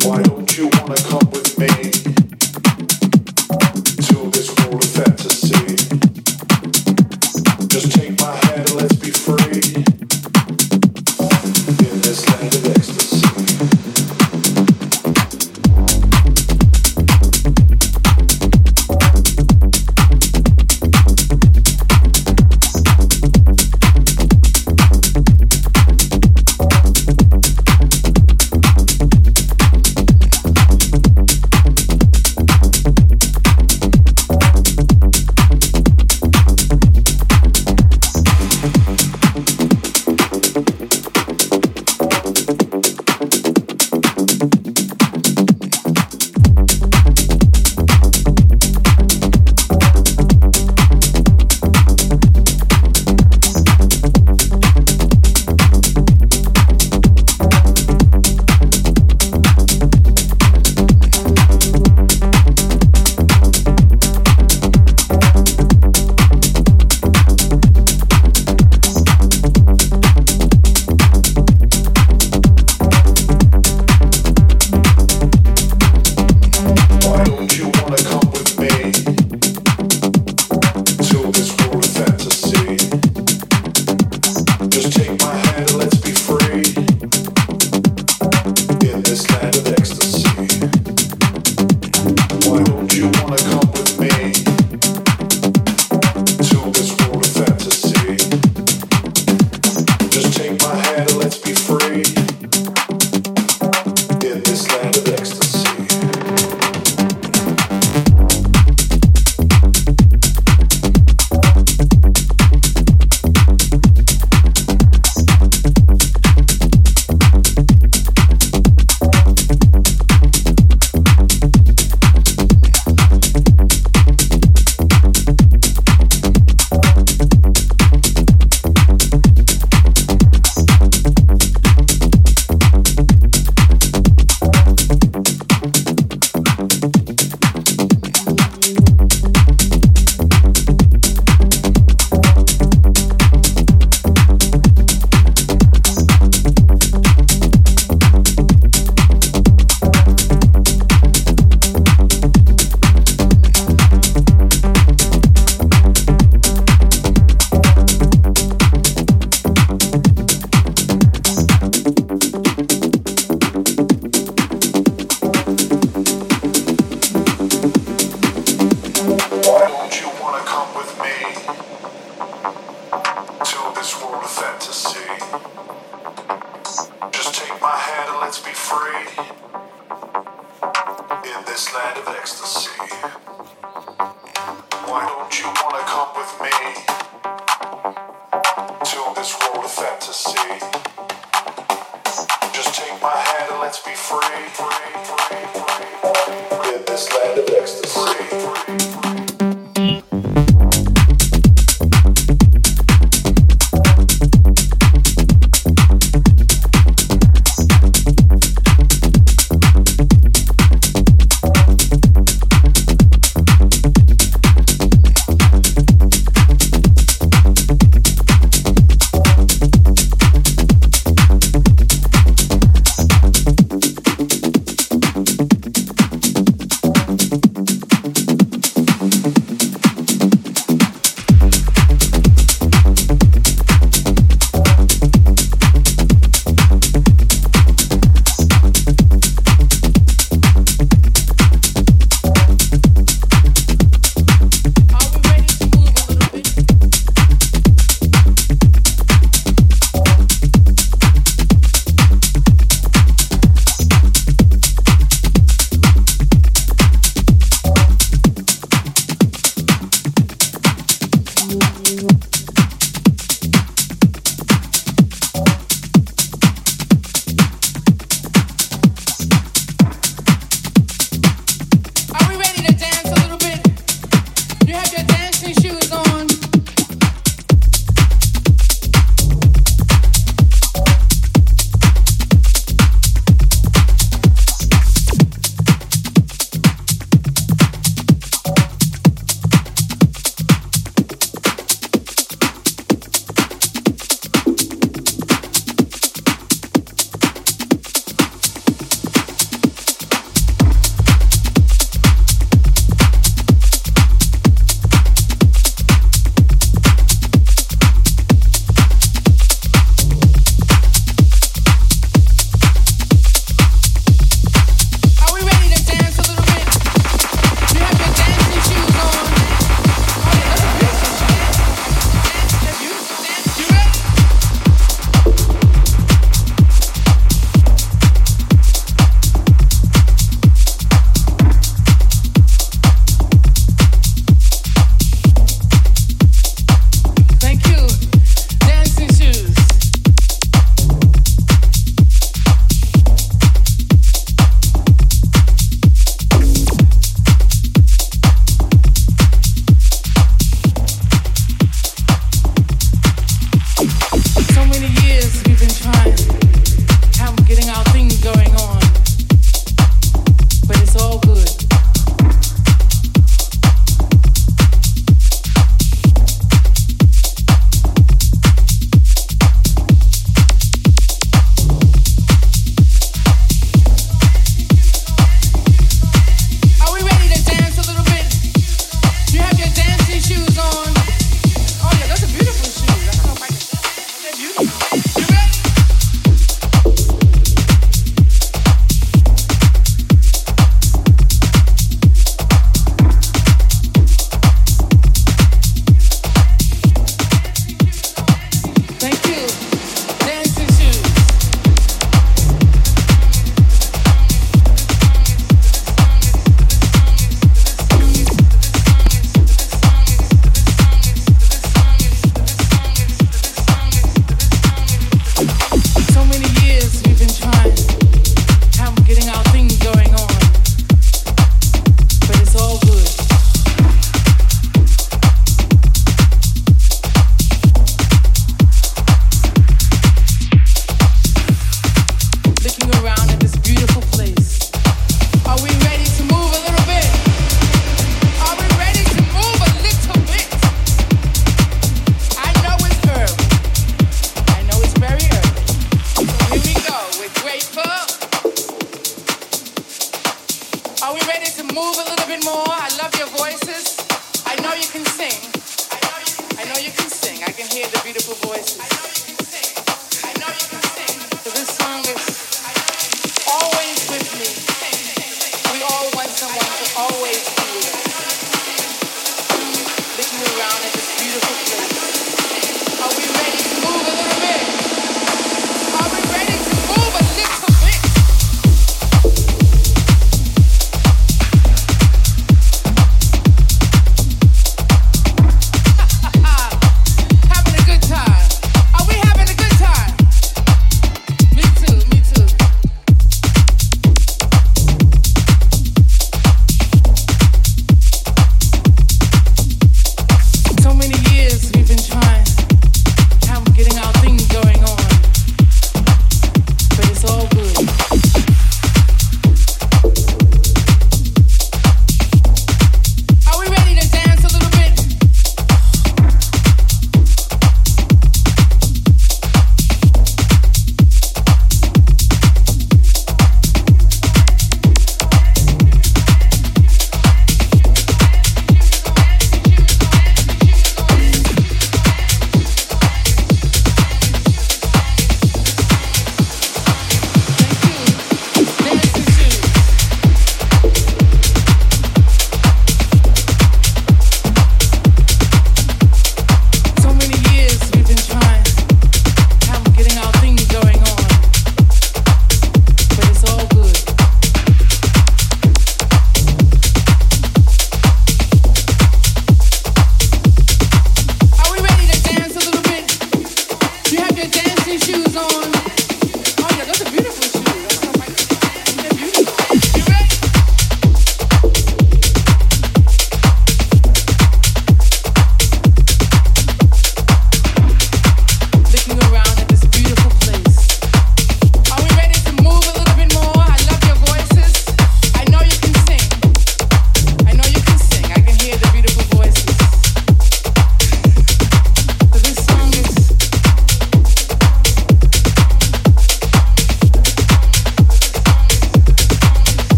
to this world of fantasy.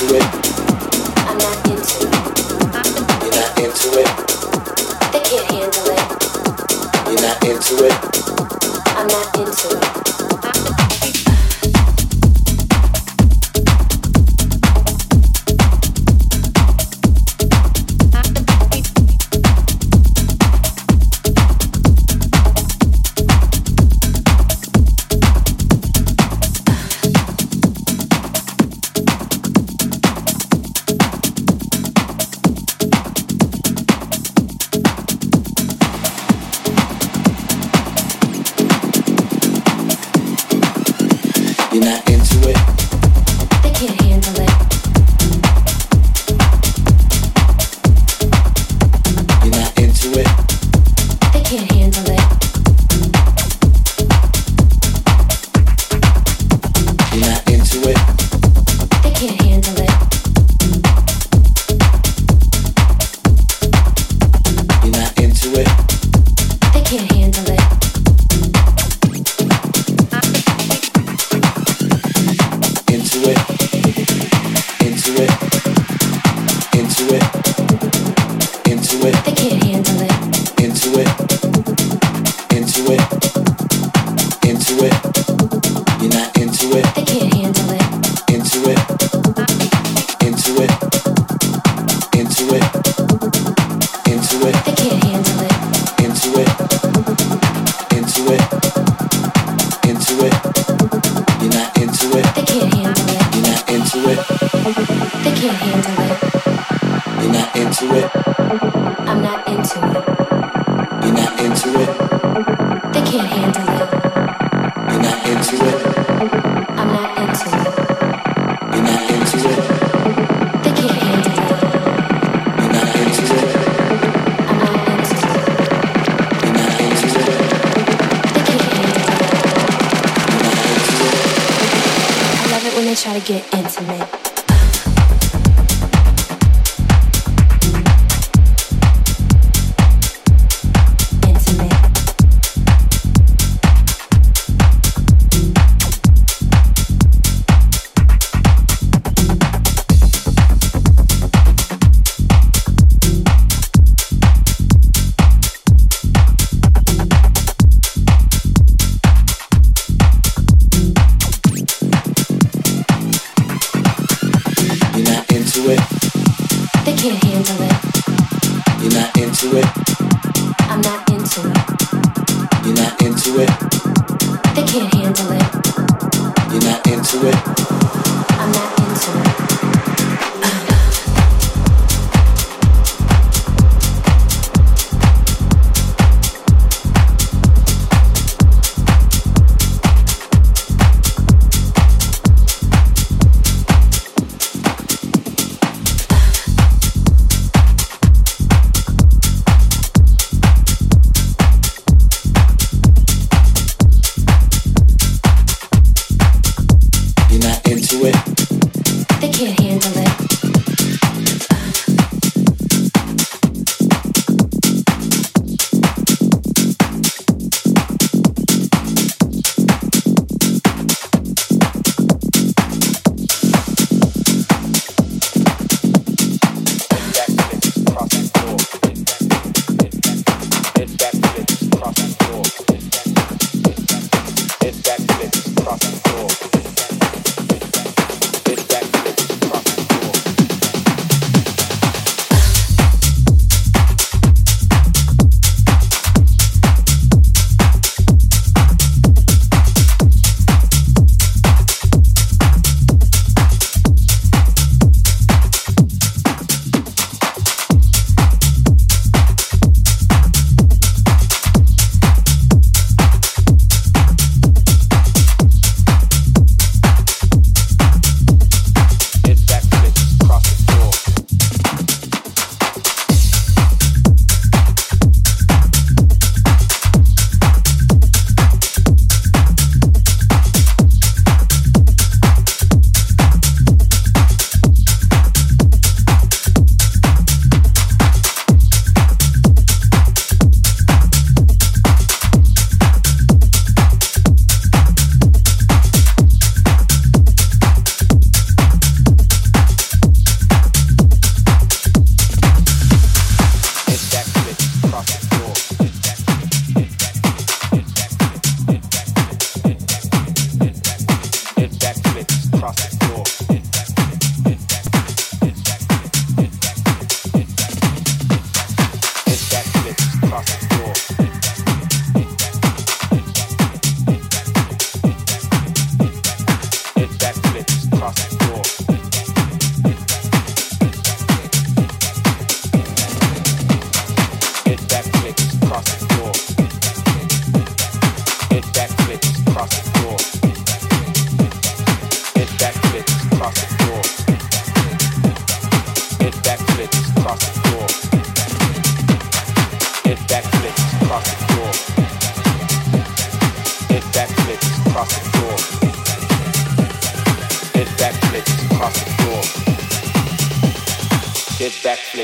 into it.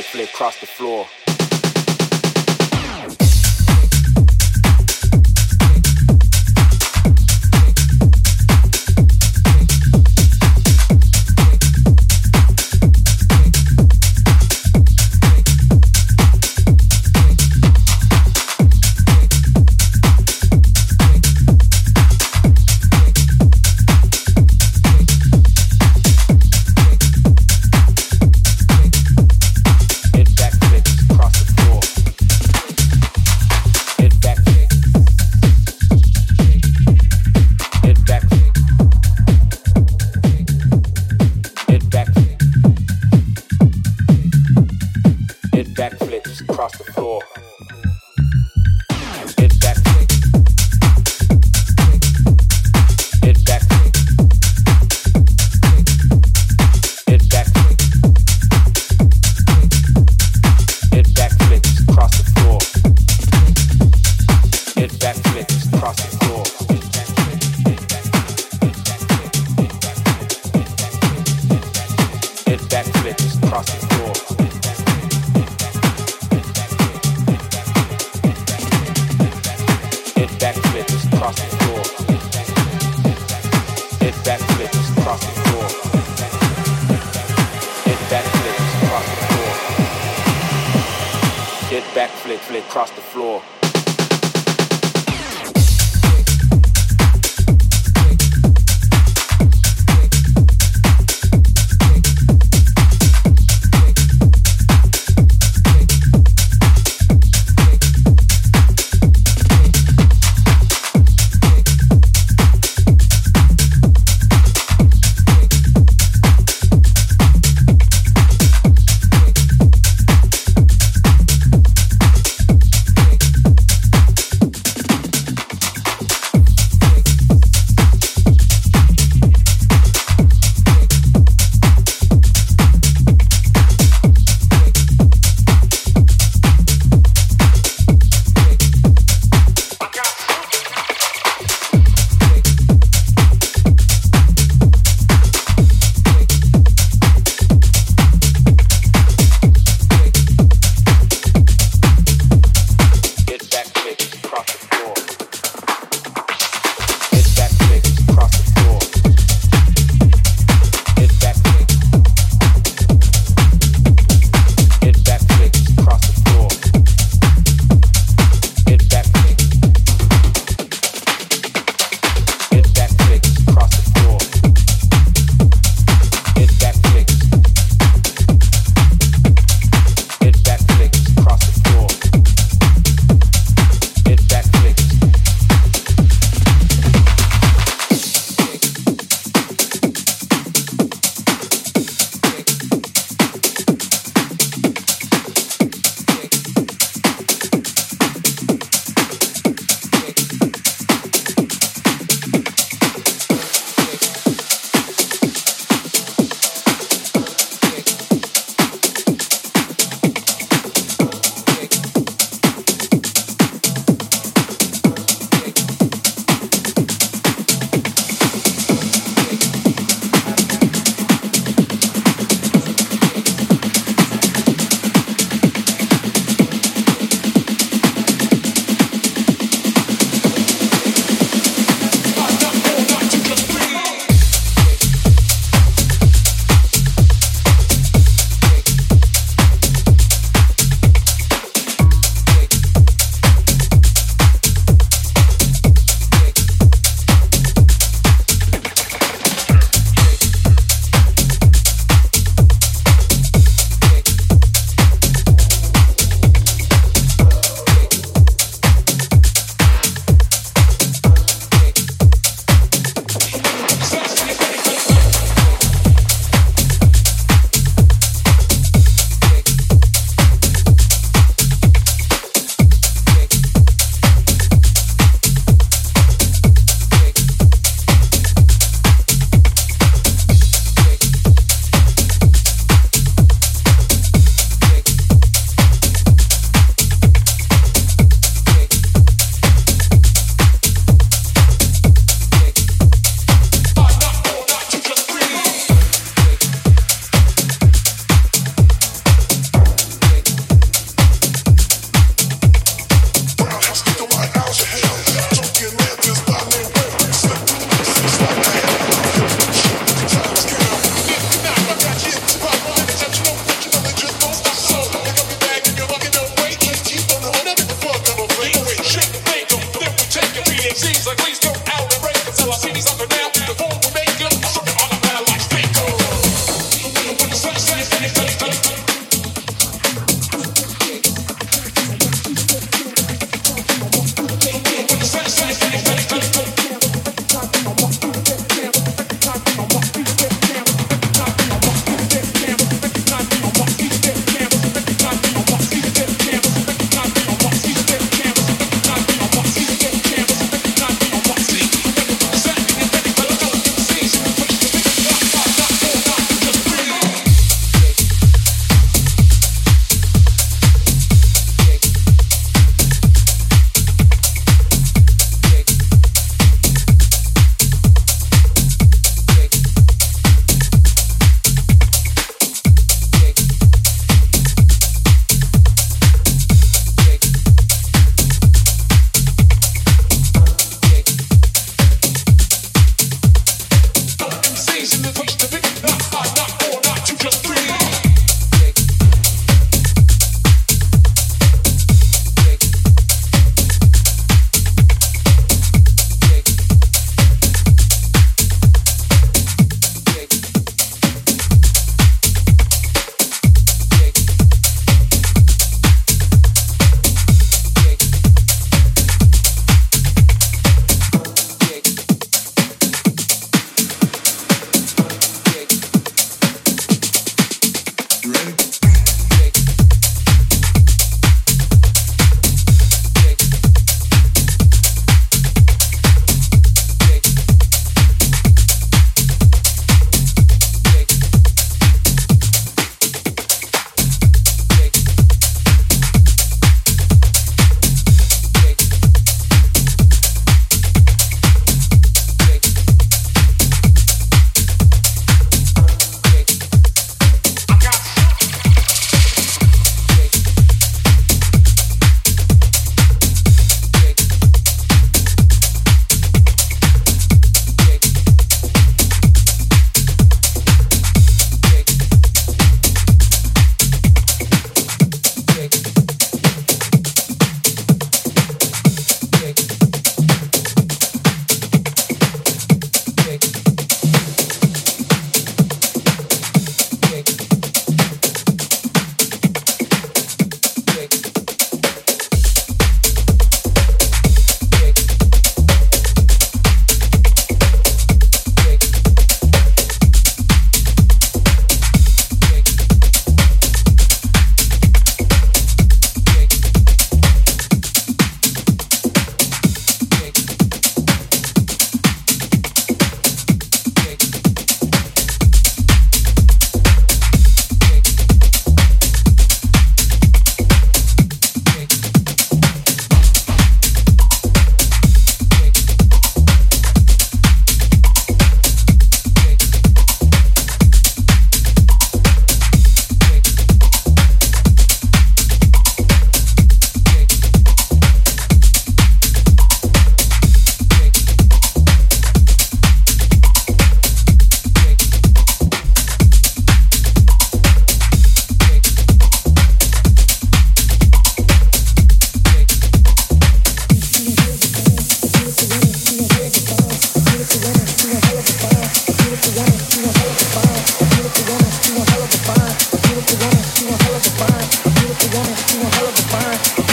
Backflip, flip across the floor.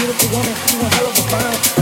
if you want it, you a hell of a.